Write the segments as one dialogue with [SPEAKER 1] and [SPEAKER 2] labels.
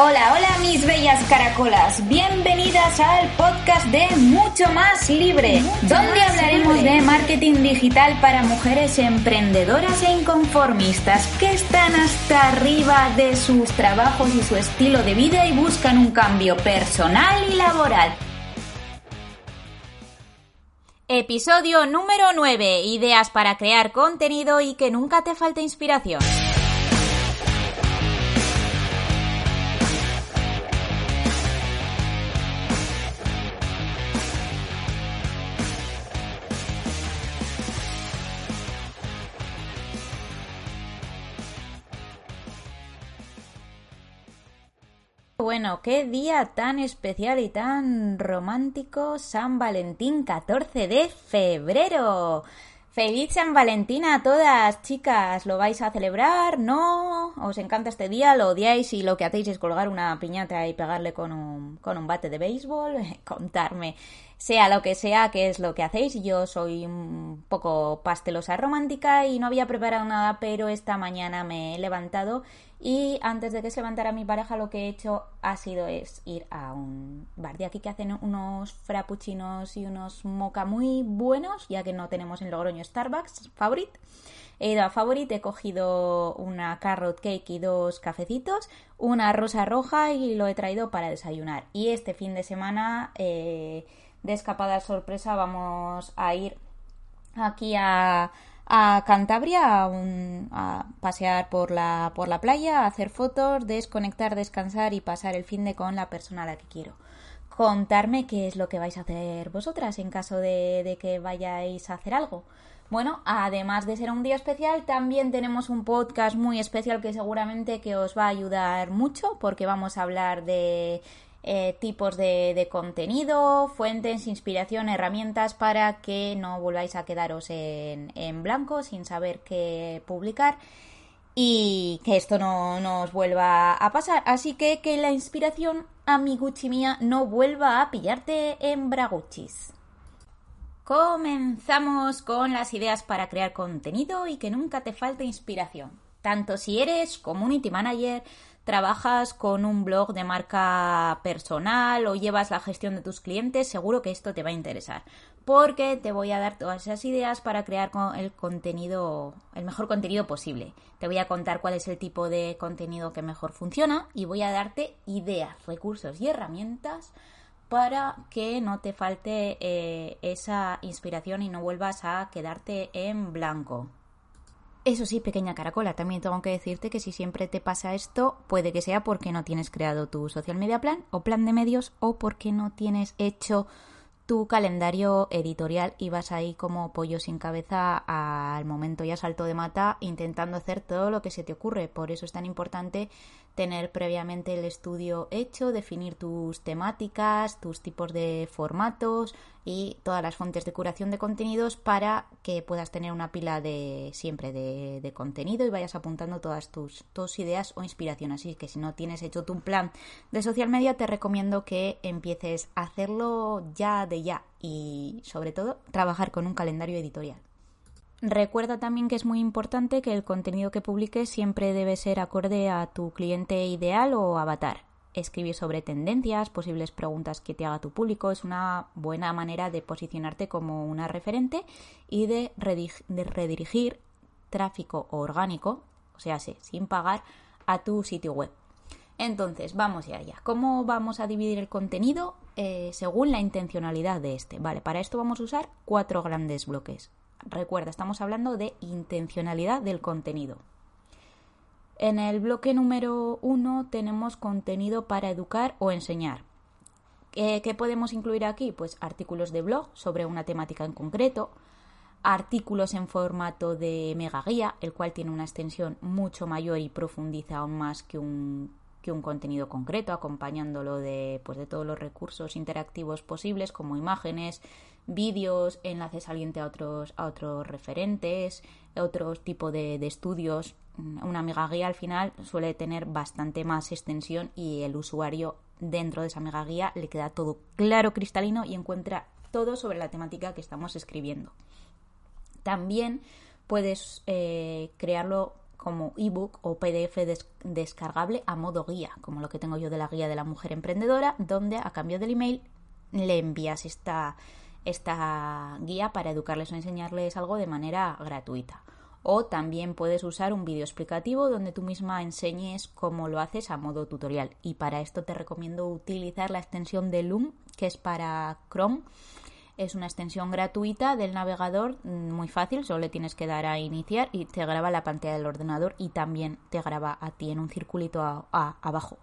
[SPEAKER 1] Hola, hola mis bellas caracolas, bienvenidas al podcast de Mucho Más Libre, donde hablaremos de marketing digital para mujeres emprendedoras e inconformistas que están hasta arriba de sus trabajos y su estilo de vida y buscan un cambio personal y laboral. Episodio número 9. Ideas para crear contenido y que nunca te falte inspiración. Bueno, qué día tan especial y tan romántico, San Valentín 14 de febrero. Feliz San Valentín a todas, chicas. ¿Lo vais a celebrar? ¿No? ¿Os encanta este día? ¿Lo odiáis y lo que hacéis es colgar una piñata y pegarle con un, con un bate de béisbol? Contarme sea lo que sea, qué es lo que hacéis. Yo soy un poco pastelosa romántica y no había preparado nada, pero esta mañana me he levantado y antes de que se levantara mi pareja lo que he hecho ha sido es ir a un bar de aquí que hacen unos frappuccinos y unos moca muy buenos, ya que no tenemos en Logroño Starbucks Favorit. He ido a Favorit, he cogido una carrot cake y dos cafecitos, una rosa roja y lo he traído para desayunar. Y este fin de semana... Eh, de escapada sorpresa vamos a ir aquí a, a Cantabria a, pasear por la, por la playa, a hacer fotos, desconectar, descansar y pasar el fin de con la persona a la que quiero. Contarme qué es lo que vais a hacer vosotras en caso de, de que vayáis a hacer algo. Bueno, además de ser un día especial, también tenemos un podcast muy especial que seguramente que os va a ayudar mucho porque vamos a hablar de eh, tipos de, contenido, fuentes, inspiración, herramientas para que no volváis a quedaros en, blanco sin saber qué publicar y que esto no nos vuelva a pasar. Así que que la inspiración, amiguchi mía, no vuelva a pillarte en braguchis. Comenzamos con las ideas para crear contenido y que nunca te falte inspiración. Tanto si eres community manager, trabajas con un blog de marca personal o llevas la gestión de tus clientes, seguro que esto te va a interesar. Porque te voy a dar todas esas ideas para crear el contenido, el mejor contenido posible. Te voy a contar cuál es el tipo de contenido que mejor funciona y voy a darte ideas, recursos y herramientas para que no te falte eh, esa inspiración y no vuelvas a quedarte en blanco. Eso sí, pequeña caracola, también tengo que decirte que si siempre te pasa esto, puede que sea porque no tienes creado tu social media plan o plan de medios o porque no tienes hecho tu calendario editorial y vas ahí como pollo sin cabeza al momento ya salto de mata intentando hacer todo lo que se te ocurre. Por eso es tan importante tener previamente el estudio hecho, definir tus temáticas, tus tipos de formatos y todas las fuentes de curación de contenidos para que puedas tener una pila de siempre de, contenido y vayas apuntando todas tus, tus ideas o inspiraciones. Así que si no tienes hecho tu plan de social media, te recomiendo que empieces a hacerlo ya de ya y sobre todo trabajar con un calendario editorial. Recuerda también que es muy importante que el contenido que publiques siempre debe ser acorde a tu cliente ideal o avatar. Escribir sobre tendencias, posibles preguntas que te haga tu público es una buena manera de posicionarte como una referente y de, redirigir tráfico orgánico, o sea, sin pagar, a tu sitio web. Entonces, vamos allá. ¿Cómo vamos a dividir el contenido? Eh, según la intencionalidad de este. Vale, para esto vamos a usar cuatro grandes bloques. Recuerda, estamos hablando de intencionalidad del contenido. En el bloque número uno tenemos contenido para educar o enseñar. ¿Qué, podemos incluir aquí? Pues artículos de blog sobre una temática en concreto, artículos en formato de mega guía, el cual tiene una extensión mucho mayor y profundiza aún más que un, que un contenido concreto, acompañándolo de, pues, de todos los recursos interactivos posibles, como imágenes, vídeos, enlaces saliente a otros, a otros referentes, otros tipo de, estudios. Una mega guía al final suele tener bastante más extensión y el usuario dentro de esa mega guía le queda todo claro, cristalino y encuentra todo sobre la temática que estamos escribiendo. También puedes eh, crearlo como ebook o PDF descargable a modo guía, como lo que tengo yo de la guía de la mujer emprendedora, donde a cambio del email le envías esta, esta guía para educarles o enseñarles algo de manera gratuita. O también puedes usar un vídeo explicativo donde tú misma enseñes cómo lo haces a modo tutorial. Y para esto te recomiendo utilizar la extensión de Loom, que es para Chrome es una extensión gratuita del navegador, mm, muy fácil, solo le tienes que dar a iniciar y te graba la pantalla del ordenador y también te graba a ti en un circulito abajo.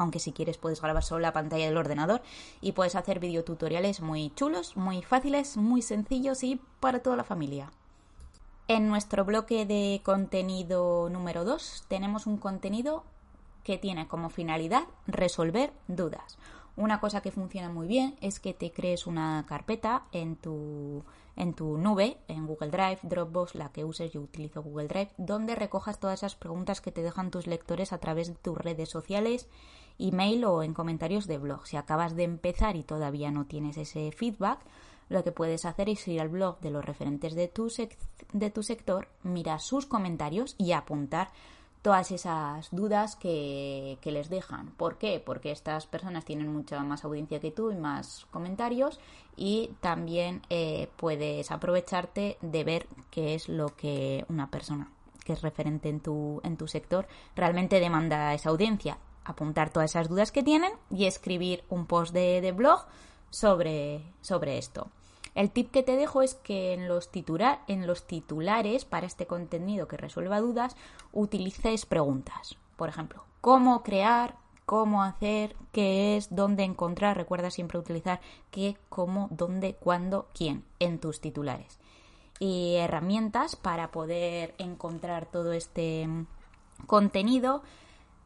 [SPEAKER 1] Aunque si quieres puedes grabar solo la pantalla del ordenador y puedes hacer videotutoriales muy chulos, muy fáciles, muy sencillos y para toda la familia. En nuestro bloque de contenido número 2 tenemos un contenido que tiene como finalidad resolver dudas. Una cosa que funciona muy bien es que te crees una carpeta en tu, en tu nube, en Google Drive, Dropbox, la que uses, yo utilizo Google Drive, donde recojas todas esas preguntas que te dejan tus lectores a través de tus redes sociales, email o en comentarios de blog. Si acabas de empezar y todavía no tienes ese feedback, lo que puedes hacer es ir al blog de los referentes de tu, de tu sector, mirar sus comentarios y apuntar todas esas dudas que, les dejan. ¿Por qué? Porque estas personas tienen mucha más audiencia que tú y más comentarios y también eh, puedes aprovecharte de ver qué es lo que una persona que es referente en tu, en tu sector realmente demanda esa audiencia. Apuntar todas esas dudas que tienen y escribir un post de, blog sobre, sobre esto. El tip que te dejo es que en los, en los titulares para este contenido que resuelva dudas utilices preguntas. Por ejemplo, ¿cómo crear? ¿Cómo hacer? ¿Qué es? ¿Dónde encontrar? Recuerda siempre utilizar qué, cómo, dónde, cuándo, quién en tus titulares. Y herramientas para poder encontrar todo este contenido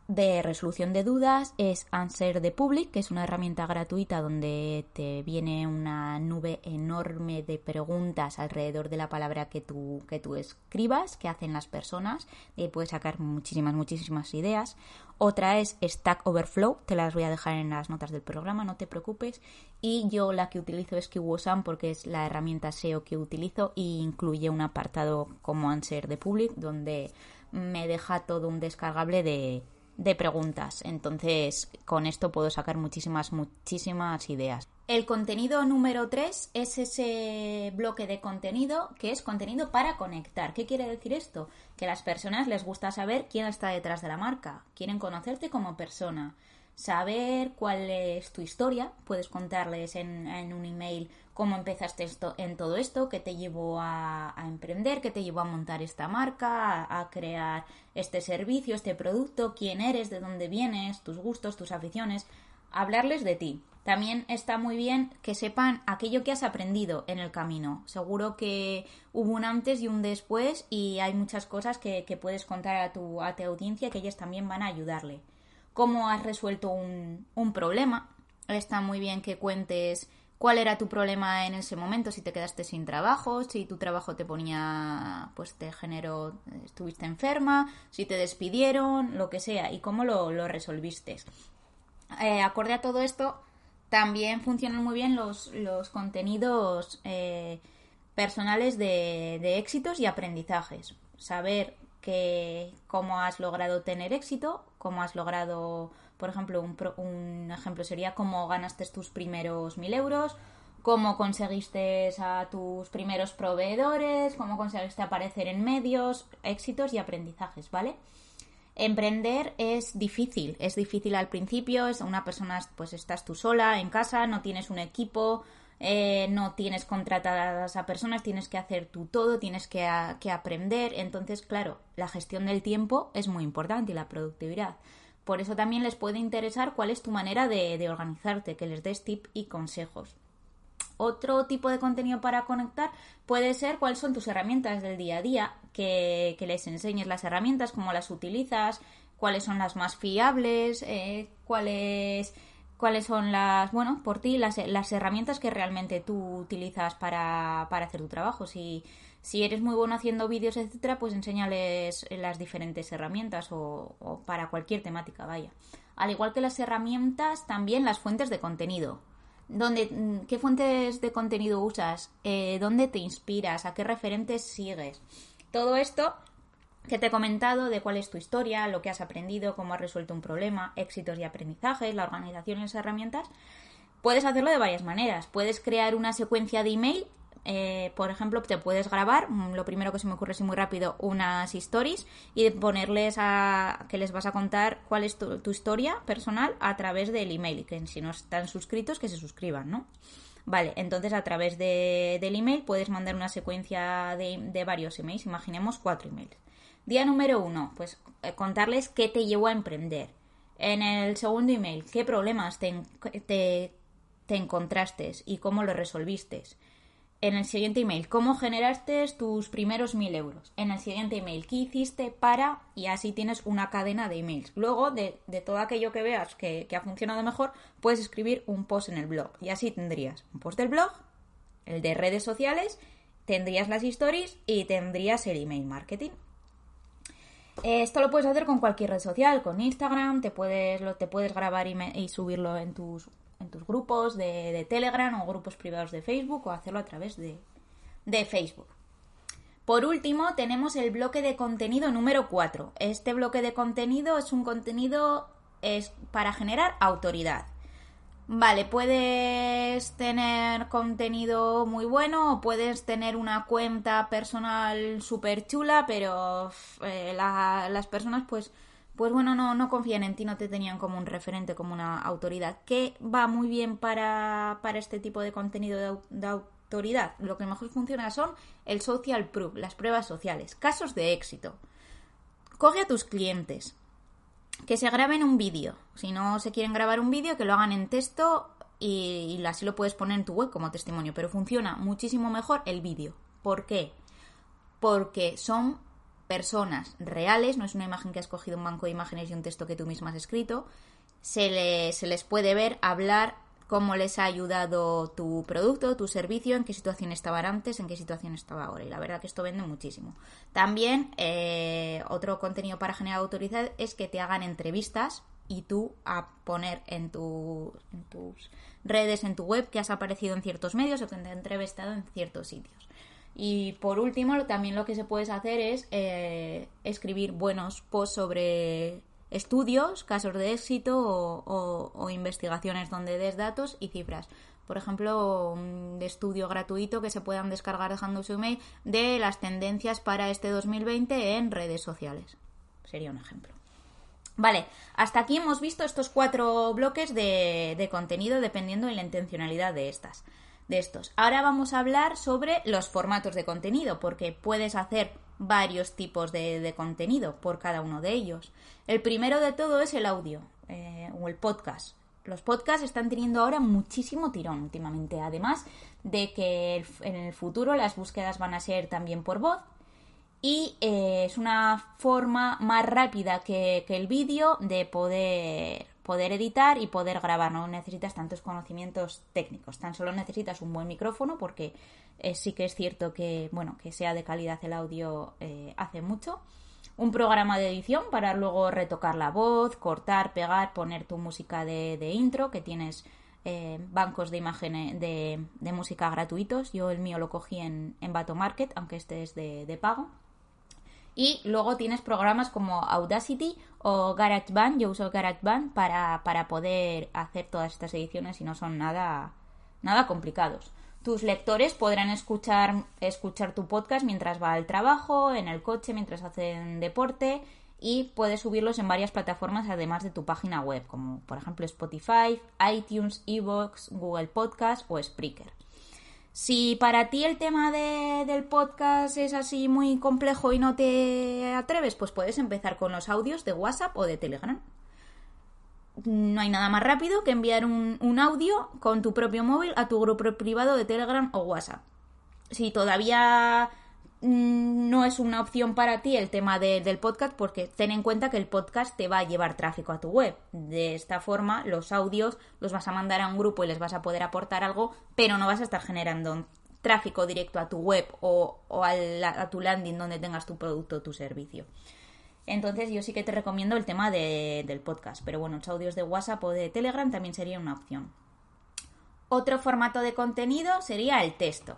[SPEAKER 1] de resolución de dudas es Answer the Public, que es una herramienta gratuita donde te viene una nube enorme de preguntas alrededor de la palabra que tú, que tú escribas, que hacen las personas, y puedes sacar muchísimas, muchísimas ideas. Otra es Stack Overflow, te las voy a dejar en las notas del programa, no te preocupes. Y yo la que utilizo es Kiwosan porque es la herramienta SEO que utilizo y incluye un apartado como Answer the Public donde me deja todo un descargable de de preguntas. Entonces, con esto puedo sacar muchísimas, muchísimas ideas. El contenido número 3 es ese bloque de contenido que es contenido para conectar. ¿Qué quiere decir esto? Que a las personas les gusta saber quién está detrás de la marca. Quieren conocerte como persona saber cuál es tu historia. Puedes contarles en, un email cómo empezaste esto, en todo esto, qué te llevó a, emprender, qué te llevó a montar esta marca, a, crear este servicio, este producto, quién eres, de dónde vienes, tus gustos, tus aficiones. Hablarles de ti. También está muy bien que sepan aquello que has aprendido en el camino. Seguro que hubo un antes y un después y hay muchas cosas que, que puedes contar a tu, a tu audiencia que ellas también van a ayudarle cómo has resuelto un, problema. Está muy bien que cuentes cuál era tu problema en ese momento, si te quedaste sin trabajo, si tu trabajo te ponía, pues te generó, estuviste enferma, si te despidieron, lo que sea, y cómo lo, resolviste. Eh, acorde a todo esto, también funcionan muy bien los, los contenidos eh, personales de, de éxitos y aprendizajes. Saber que cómo has logrado tener éxito, cómo has logrado, por ejemplo, un, un ejemplo sería cómo ganaste tus primeros mil euros, cómo conseguiste a tus primeros proveedores, cómo conseguiste aparecer en medios, éxitos y aprendizajes, ¿vale? Emprender es difícil, es difícil al principio, es una persona, pues estás tú sola en casa, no tienes un equipo, eh, no tienes contratadas a personas, tienes que hacer tú todo, tienes que, aprender. Entonces, claro, la gestión del tiempo es muy importante y la productividad. Por eso también les puede interesar cuál es tu manera de, organizarte, que les des tips y consejos. Otro tipo de contenido para conectar puede ser cuáles son tus herramientas del día a día, que, les enseñes las herramientas, cómo las utilizas, cuáles son las más fiables, eh, cuáles cuáles son las, bueno, por ti, las, las herramientas que realmente tú utilizas para, para hacer tu trabajo. Si, si eres muy bueno haciendo vídeos, etcétera, pues enséñales las diferentes herramientas o, para cualquier temática, vaya. Al igual que las herramientas, también las fuentes de contenido. ¿Dónde, ¿Qué fuentes de contenido usas? Eh, ¿Dónde te inspiras? ¿A qué referentes sigues? Todo esto que te he comentado de cuál es tu historia, lo que has aprendido, cómo has resuelto un problema, éxitos y aprendizajes, la organización y las herramientas, puedes hacerlo de varias maneras. Puedes crear una secuencia de email. Eh, por ejemplo, te puedes grabar, mm, lo primero que se me ocurre es muy rápido, unas stories y ponerles a que les vas a contar cuál es tu, historia personal a través del email. Que si no están suscritos, que se suscriban, ¿no? Vale, entonces a través de, del email puedes mandar una secuencia de, de varios emails, imaginemos cuatro emails. Día número uno, pues eh, contarles qué te llevó a emprender. En el segundo email, qué problemas te, te, te encontraste y cómo lo resolviste. En el siguiente email, cómo generaste tus primeros mil euros. En el siguiente email, qué hiciste para, y así tienes una cadena de emails. Luego, de, de todo aquello que veas que, que, ha funcionado mejor, puedes escribir un post en el blog. Y así tendrías un post del blog, el de redes sociales, tendrías las stories y tendrías el email marketing. Esto lo puedes hacer con cualquier red social, con Instagram, te puedes, lo, te puedes grabar y, subirlo en tus, en tus grupos de, Telegram o grupos privados de Facebook o hacerlo a través de, de Facebook. Por último, tenemos el bloque de contenido número 4. Este bloque de contenido es un contenido es para generar autoridad. Vale, puedes tener contenido muy bueno o puedes tener una cuenta personal súper chula, pero eh, las personas pues, pues bueno, no, no confían en ti, no te tenían como un referente, como una autoridad. ¿Qué va muy bien para, para este tipo de contenido de autoridad? Lo que mejor funciona son el social proof, las pruebas sociales, casos de éxito. Coge a tus clientes, que se graben un vídeo. Si no se quieren grabar un vídeo, que lo hagan en texto y, así lo puedes poner en tu web como testimonio. Pero funciona muchísimo mejor el vídeo. ¿Por qué? Porque son personas reales, no es una imagen que has cogido un banco de imágenes y un texto que tú misma has escrito. Se, se les puede ver hablar cómo les ha ayudado tu producto, tu servicio, en qué situación estaban antes, en qué situación estaba ahora. Y la verdad que esto vende muchísimo. También eh, otro contenido para generar autoridad es que te hagan entrevistas y tú a poner en, tu, en tus redes, en tu web, que has aparecido en ciertos medios o que te han entrevistado en ciertos sitios. Y por último, también lo que se puede hacer es eh, escribir buenos posts sobre estudios, casos de éxito o, investigaciones donde des datos y cifras. Por ejemplo, un estudio gratuito que se puedan descargar dejando su email de las tendencias para este 2020 en redes sociales. Sería un ejemplo. Vale, hasta aquí hemos visto estos cuatro bloques de, de contenido dependiendo de la intencionalidad de estas de estos. Ahora vamos a hablar sobre los formatos de contenido, porque puedes hacer varios tipos de, contenido por cada uno de ellos. El primero de todo es el audio eh, o el podcast. Los podcasts están teniendo ahora muchísimo tirón últimamente, además de que en el futuro las búsquedas van a ser también por voz y eh, es una forma más rápida que, el vídeo de poder poder editar y poder grabar. No necesitas tantos conocimientos técnicos, tan solo necesitas un buen micrófono porque eh, sí que es cierto que, bueno, que sea de calidad el audio hace mucho. Un programa de edición para luego retocar la voz, cortar, pegar, poner tu música de, intro, que tienes eh, bancos de imágenes de, música gratuitos. Yo el mío lo cogí en, en Bato Market, aunque este es de, de pago. Y luego tienes programas como Audacity o GarageBand. Yo uso GarageBand para, para poder hacer todas estas ediciones y no son nada, nada complicados. Tus lectores podrán escuchar, escuchar tu podcast mientras va al trabajo, en el coche, mientras hacen deporte y puedes subirlos en varias plataformas además de tu página web, como por ejemplo Spotify, iTunes, Evox, Google Podcast o Spreaker. Si para ti el tema del podcast es así muy complejo y no te atreves, pues puedes empezar con los audios de WhatsApp o de Telegram. No hay nada más rápido que enviar un, audio con tu propio móvil a tu grupo privado de Telegram o WhatsApp. Si todavía mm, no es una opción para ti el tema del podcast porque ten en cuenta que el podcast te va a llevar tráfico a tu web. De esta forma, los audios los vas a mandar a un grupo y les vas a poder aportar algo, pero no vas a estar generando tráfico directo a tu web o, a, tu landing donde tengas tu producto o tu servicio. Entonces yo sí que te recomiendo el tema del podcast, pero bueno, los audios de WhatsApp o de Telegram también sería una opción. Otro formato de contenido sería el texto.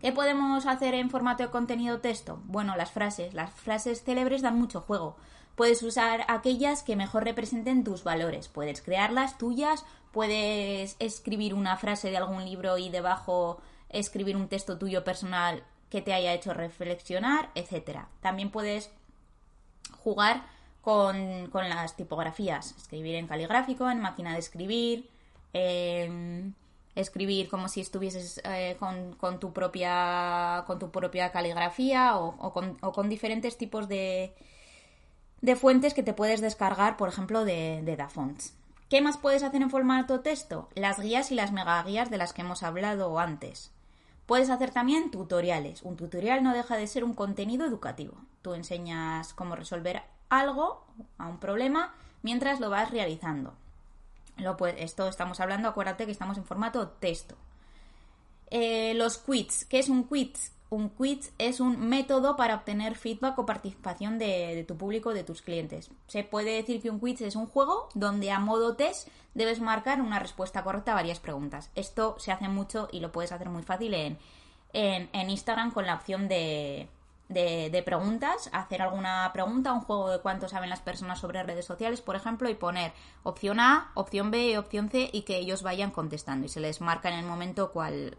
[SPEAKER 1] ¿Qué podemos hacer en formato de contenido texto? Bueno, las frases. Las frases célebres dan mucho juego. Puedes usar aquellas que mejor representen tus valores. Puedes crearlas tuyas, puedes escribir una frase de algún libro y debajo escribir un texto tuyo personal que te haya hecho reflexionar, etc. También puedes jugar con, las tipografías, escribir en caligráfico, en máquina de escribir, escribir como si estuvieses eh, con, tu propia, con tu propia caligrafía o, con, diferentes tipos de, de, fuentes que te puedes descargar, por ejemplo, de, de DaFonts. ¿Qué más puedes hacer en formato texto? Las guías y las megaguías de las que hemos hablado antes. Puedes hacer también tutoriales. Un tutorial no deja de ser un contenido educativo. Tú enseñas cómo resolver algo, a un problema, mientras lo vas realizando. Esto estamos hablando, acuérdate que estamos en formato texto. Eh, los quiz. ¿Qué es un quiz? Un quiz es un método para obtener feedback o participación de, tu público, de tus clientes. Se puede decir que un quiz es un juego donde a modo test debes marcar una respuesta correcta a varias preguntas. Esto se hace mucho y lo puedes hacer muy fácil en, Instagram con la opción de, preguntas, hacer alguna pregunta, un juego de cuánto saben las personas sobre redes sociales, por ejemplo, y poner opción A, opción B, opción C y que ellos vayan contestando y se les marca en el momento cuál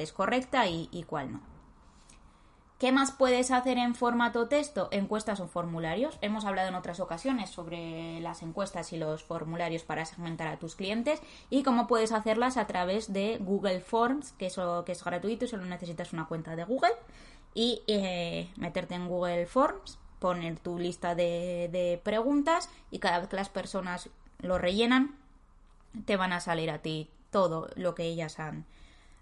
[SPEAKER 1] es correcta y cuál no. ¿Qué más puedes hacer en formato texto? Encuestas o formularios. Hemos hablado en otras ocasiones sobre las encuestas y los formularios para segmentar a tus clientes y cómo puedes hacerlas a través de Google Forms, que, es gratuito y solo necesitas una cuenta de Google y eh, meterte en Google Forms, poner tu lista de preguntas y cada vez que las personas lo rellenan, te van a salir a ti todo lo que ellas han,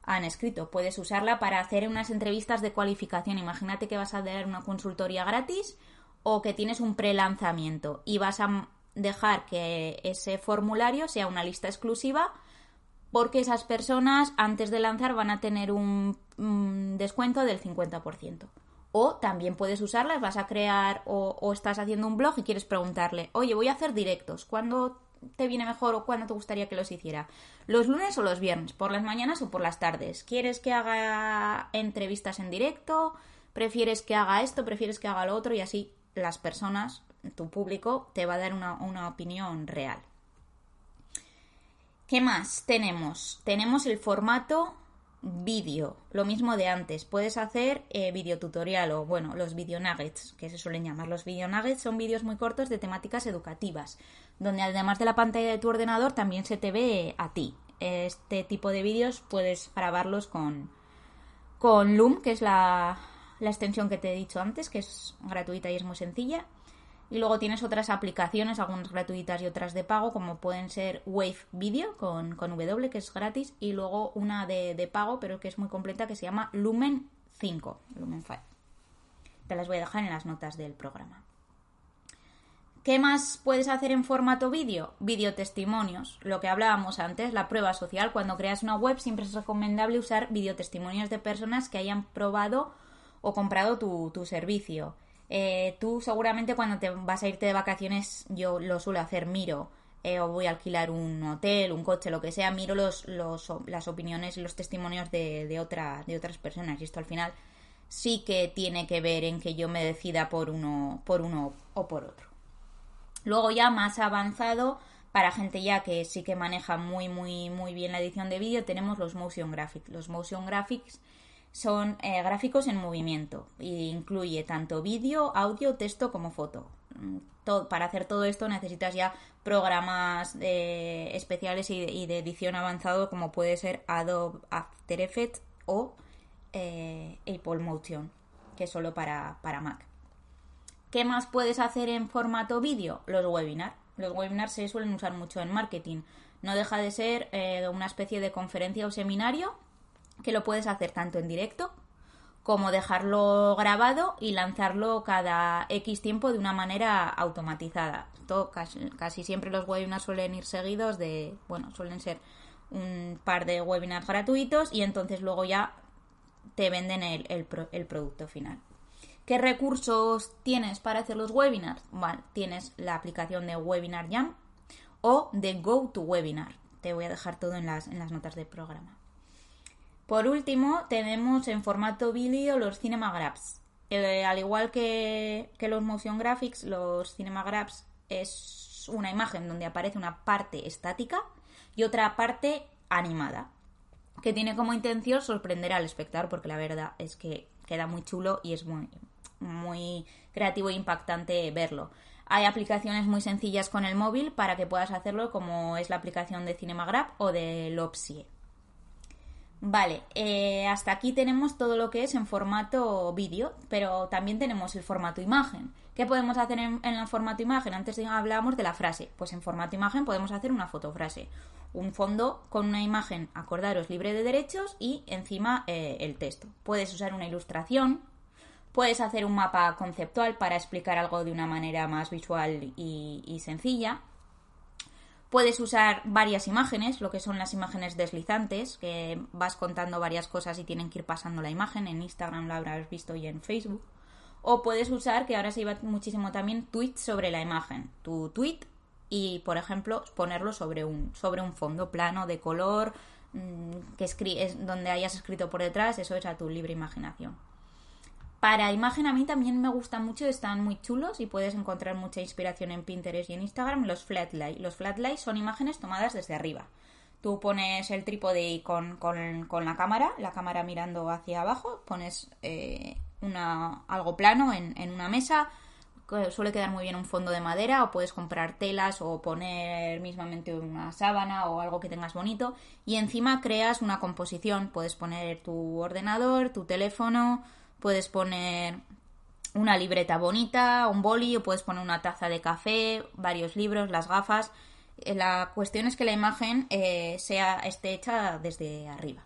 [SPEAKER 1] han escrito. Puedes usarla para hacer unas entrevistas de cualificación. Imagínate que vas a dar una consultoría gratis o que tienes un pre-lanzamiento y vas a dejar que ese formulario sea una lista exclusiva porque esas personas antes de lanzar van a tener un, descuento del 50%. O también puedes usarlas, vas a crear o, o, estás haciendo un blog y quieres preguntarle, oye, voy a hacer directos. ¿Cuándo te viene mejor o cuándo te gustaría que los hiciera? ¿Los lunes o los viernes? ¿Por las mañanas o por las tardes? ¿Quieres que haga entrevistas en directo? ¿Prefieres que haga esto? ¿Prefieres que haga lo otro? Y así las personas, tu público, te va a dar una, una opinión real. ¿Qué más tenemos? Tenemos el formato vídeo, lo mismo de antes. Puedes hacer eh, videotutorial o, bueno, los video nuggets, que se suelen llamar. Los video nuggets son vídeos muy cortos de temáticas educativas, donde además de la pantalla de tu ordenador también se te ve a ti. Este tipo de vídeos puedes grabarlos con, con Loom, que es la, la extensión que te he dicho antes, que es gratuita y es muy sencilla. Y luego tienes otras aplicaciones, algunas gratuitas y otras de pago, como pueden ser Wave Video con, W, que es gratis, y luego una de, pago, pero que es muy completa, que se llama Lumen 5. Lumen 5. Te las voy a dejar en las notas del programa. ¿Qué más puedes hacer en formato vídeo? Videotestimonios. Lo que hablábamos antes, la prueba social. Cuando creas una web siempre es recomendable usar videotestimonios de personas que hayan probado o comprado tu, servicio. Eh, tú seguramente cuando te vas a irte de vacaciones, yo lo suelo hacer, miro, eh, o voy a alquilar un hotel, un coche, lo que sea, miro los, las opiniones y los testimonios de, de, otra, de otras personas. Y esto al final sí que tiene que ver en que yo me decida por uno, por uno o por otro. Luego ya más avanzado, para gente ya que sí que maneja muy, muy, muy bien la edición de vídeo, tenemos los motion graphics. Los motion graphics son eh, gráficos en movimiento e incluye tanto vídeo, audio, texto como foto. Mm, para hacer todo esto necesitas ya programas eh, especiales y, de edición avanzado como puede ser Adobe After Effects o eh, Apple Motion, que es solo para, para Mac. ¿Qué más puedes hacer en formato vídeo? Los webinars. Los webinars se suelen usar mucho en marketing. No deja de ser una especie de conferencia o seminario que lo puedes hacer tanto en directo como dejarlo grabado y lanzarlo cada X tiempo de una manera automatizada. casi, siempre los webinars suelen ir seguidos de, bueno, suelen ser un par de webinars gratuitos y entonces luego ya te venden el producto final. ¿Qué recursos tienes para hacer los webinars? Bueno, tienes la aplicación de Webinar Jam o de GoToWebinar. Te voy a dejar todo en las, en las notas del programa. Por último, tenemos en formato vídeo los Cinema Grabs. Eh, al igual que, que, los Motion Graphics, los Cinema Grabs es una imagen donde aparece una parte estática y otra parte animada, que tiene como intención sorprender al espectador, porque la verdad es que queda muy chulo y es muy, muy creativo e impactante verlo. Hay aplicaciones muy sencillas con el móvil para que puedas hacerlo, como es la aplicación de Cinemagraph o de Lopsie. Vale, eh, hasta aquí tenemos todo lo que es en formato vídeo, pero también tenemos el formato imagen. ¿Qué podemos hacer en, el formato imagen? Antes hablábamos de la frase. Pues en formato imagen podemos hacer una fotofrase. Un fondo con una imagen, acordaros, libre de derechos y encima eh, el texto. Puedes usar una ilustración, puedes hacer un mapa conceptual para explicar algo de una manera más visual y sencilla Puedes usar varias imágenes, lo que son las imágenes deslizantes, que vas contando varias cosas y tienen que ir pasando la imagen. En Instagram lo habrás visto y en Facebook. O puedes usar, que ahora se lleva muchísimo también, tweets sobre la imagen. Tu tweet y, por ejemplo, ponerlo sobre un, sobre un fondo plano de color mm, que es donde hayas escrito por detrás. Eso es a tu libre imaginación. Para imagen a mí también me gustan mucho, están muy chulos y puedes encontrar mucha inspiración en Pinterest y en Instagram los flatlight. Los flatlight son imágenes tomadas desde arriba. Tú pones el trípode con, con, la cámara, la cámara mirando hacia abajo, pones eh, una, algo plano en, en una mesa, suele quedar muy bien un fondo de madera o puedes comprar telas o poner mismamente una sábana o algo que tengas bonito y encima creas una composición, puedes poner tu ordenador, tu teléfono, puedes poner una libreta bonita, un boli, o puedes poner una taza de café, varios libros, las gafas. Eh, la cuestión es que la imagen eh, sea, esté hecha desde arriba.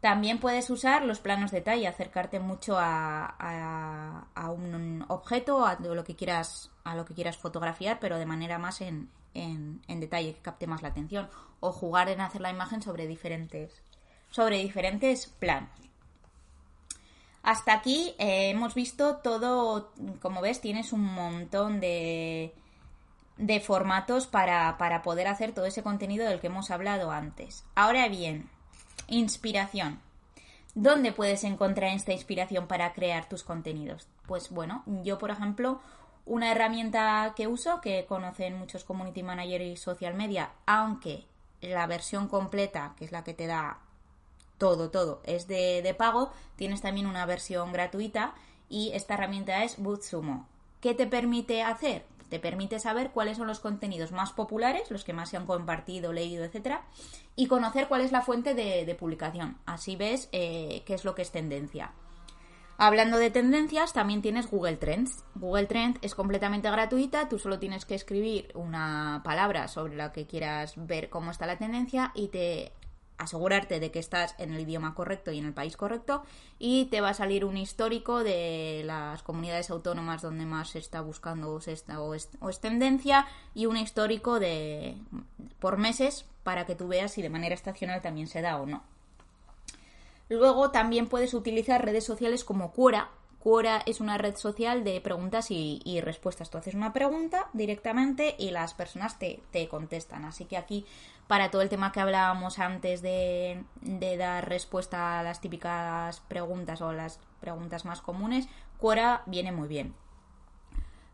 [SPEAKER 1] También puedes usar los planos de detalle, acercarte mucho a, un objeto, a lo que quieras, a lo que quieras fotografiar, pero de manera más en, en, en detalle, que capte más la atención. O jugar en hacer la imagen sobre diferentes, sobre diferentes planos. Hasta aquí eh, hemos visto todo, como ves, tienes un montón de, formatos para, para poder hacer todo ese contenido del que hemos hablado antes. Ahora bien, inspiración. ¿Dónde puedes encontrar esta inspiración para crear tus contenidos? Pues bueno, yo por ejemplo, una herramienta que uso, que conocen muchos community managers y social media, aunque la versión completa, que es la que te da todo, todo es de, pago, tienes también una versión gratuita y esta herramienta es BootSumo. ¿Qué te permite hacer? Te permite saber cuáles son los contenidos más populares, los que más se han compartido, leído, etcétera, y conocer cuál es la fuente de, publicación. Así ves eh, qué es lo que es tendencia. Hablando de tendencias, también tienes Google Trends. Google Trends es completamente gratuita, tú solo tienes que escribir una palabra sobre la que quieras ver cómo está la tendencia y te asegurarte de que estás en el idioma correcto y en el país correcto y te va a salir un histórico de las comunidades autónomas donde más se está buscando o, es, o es tendencia y un histórico de por meses para que tú veas si de manera estacional también se da o no. Luego también puedes utilizar redes sociales como Quora, Quora es una red social de preguntas y, respuestas. Tú haces una pregunta directamente y las personas te, contestan. Así que aquí, para todo el tema que hablábamos antes de, dar respuesta a las típicas preguntas o las preguntas más comunes, Quora viene muy bien.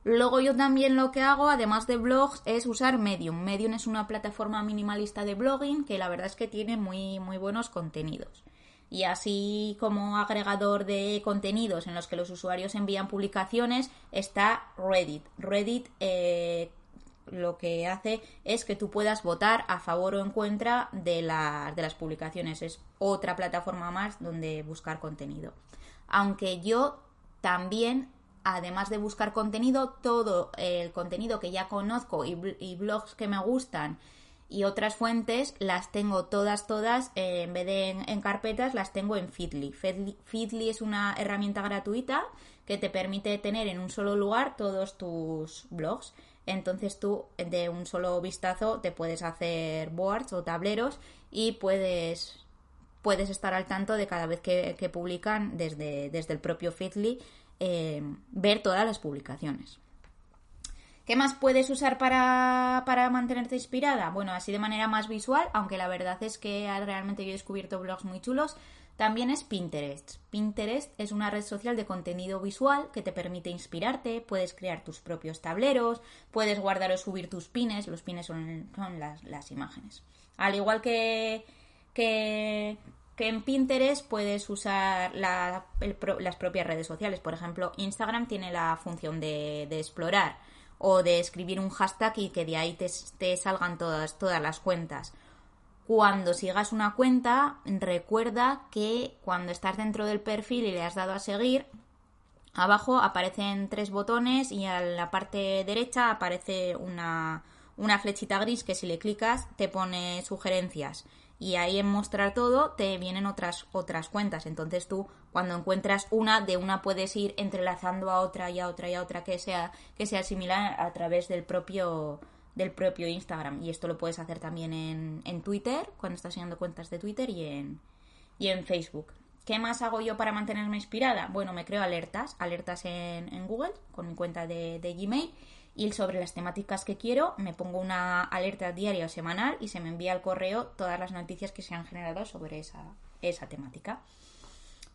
[SPEAKER 1] Luego yo también lo que hago, además de blogs, es usar Medium. Medium es una plataforma minimalista de blogging que la verdad es que tiene muy, muy buenos contenidos y así como agregador de contenidos en los que los usuarios envían publicaciones está Reddit. Reddit eh, lo que hace es que tú puedas votar a favor o en contra de, de las publicaciones. Es otra plataforma más donde buscar contenido. Aunque yo también, además de buscar contenido, todo el contenido que ya conozco y blogs que me gustan y otras fuentes las tengo todas, todas, eh, en vez de en, carpetas, las tengo en Feedly. Feedly. es una herramienta gratuita que te permite tener en un solo lugar todos tus blogs. Entonces tú de un solo vistazo te puedes hacer boards o tableros y puedes, puedes estar al tanto de cada vez que, publican desde, desde el propio Feedly, eh, ver todas las publicaciones. ¿Qué más puedes usar para, mantenerte inspirada? Bueno, así de manera más visual, aunque la verdad es que realmente yo he descubierto blogs muy chulos. también es Pinterest. Pinterest es una red social de contenido visual que te permite inspirarte, puedes crear tus propios tableros, puedes guardar o subir tus pines, los pines son, las, imágenes. Al igual que, que, en Pinterest puedes usar las propias redes sociales. Por ejemplo, Instagram tiene la función de, explorar o de escribir un hashtag y que de ahí te, te salgan todas, todas las cuentas. Cuando sigas una cuenta, recuerda que cuando estás dentro del perfil y le has dado a seguir, abajo aparecen tres botones y a la parte derecha aparece una, una flechita gris que si le clicas te pone sugerencias y ahí en mostrar todo te vienen otras otras cuentas entonces tú cuando encuentras una de una puedes ir entrelazando a otra y a otra y a otra que sea que sea similar a través del propio del propio Instagram. Y esto lo puedes hacer también en, en Twitter, cuando estás siguiendo cuentas de Twitter y en, y en Facebook. ¿Qué más hago yo para mantenerme inspirada? Bueno, me creo alertas, alertas en, en Google con mi cuenta de, de, Gmail y sobre las temáticas que quiero me pongo una alerta diaria o semanal y se me envía al correo todas las noticias que se han generado sobre esa, esa temática.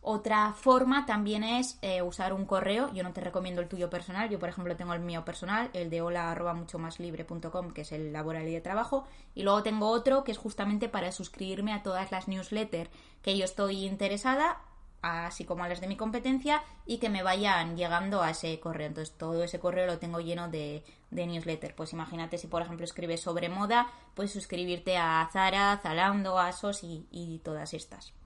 [SPEAKER 1] Otra forma también es eh, usar un correo. Yo no te recomiendo el tuyo personal. Yo, por ejemplo, tengo el mío personal, el de hola arroba mucho más libre.com, que es el laboral y de trabajo. Y luego tengo otro que es justamente para suscribirme a todas las newsletters que yo estoy interesada, así como a las de mi competencia, y que me vayan llegando a ese correo. Entonces, todo ese correo lo tengo lleno de, de newsletter. Pues imagínate si, por ejemplo, escribes sobre moda, puedes suscribirte a Zara, Zalando, Asos y todas estas.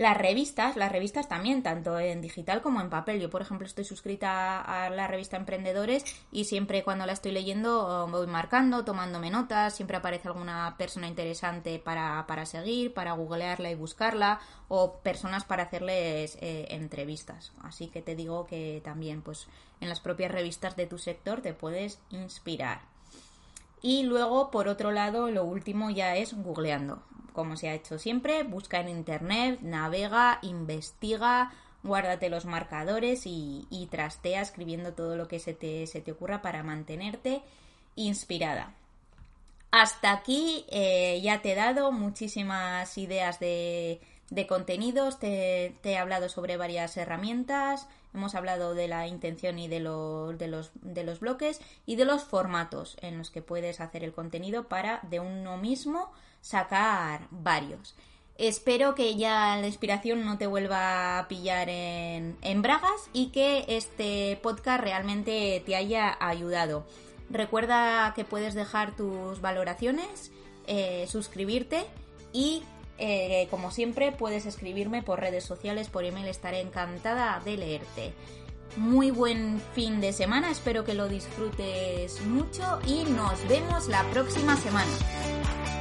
[SPEAKER 1] Las revistas, las revistas también, tanto en digital como en papel. Yo, por ejemplo, estoy suscrita a la revista Emprendedores y siempre cuando la estoy leyendo voy marcando, tomándome notas, siempre aparece alguna persona interesante para, para seguir, para googlearla y buscarla, o personas para hacerles eh, entrevistas. Así que te digo que también, pues, en las propias revistas de tu sector te puedes inspirar. Y luego, por otro lado, lo último ya es googleando como se ha hecho siempre, busca en internet, navega, investiga, guárdate los marcadores y, trastea escribiendo todo lo que se te, se te ocurra para mantenerte inspirada. Hasta aquí eh, ya te he dado muchísimas ideas de, de contenidos, te, he hablado sobre varias herramientas, hemos hablado de la intención y de de, los, de los bloques y de los formatos en los que puedes hacer el contenido para de uno mismo sacar varios. Espero que ya la inspiración no te vuelva a pillar en, en bragas y que este podcast realmente te haya ayudado. Recuerda que puedes dejar tus valoraciones, eh, suscribirte y eh, como siempre puedes escribirme por redes sociales, por email, estaré encantada de leerte. Muy buen fin de semana, espero que lo disfrutes mucho y nos vemos la próxima semana.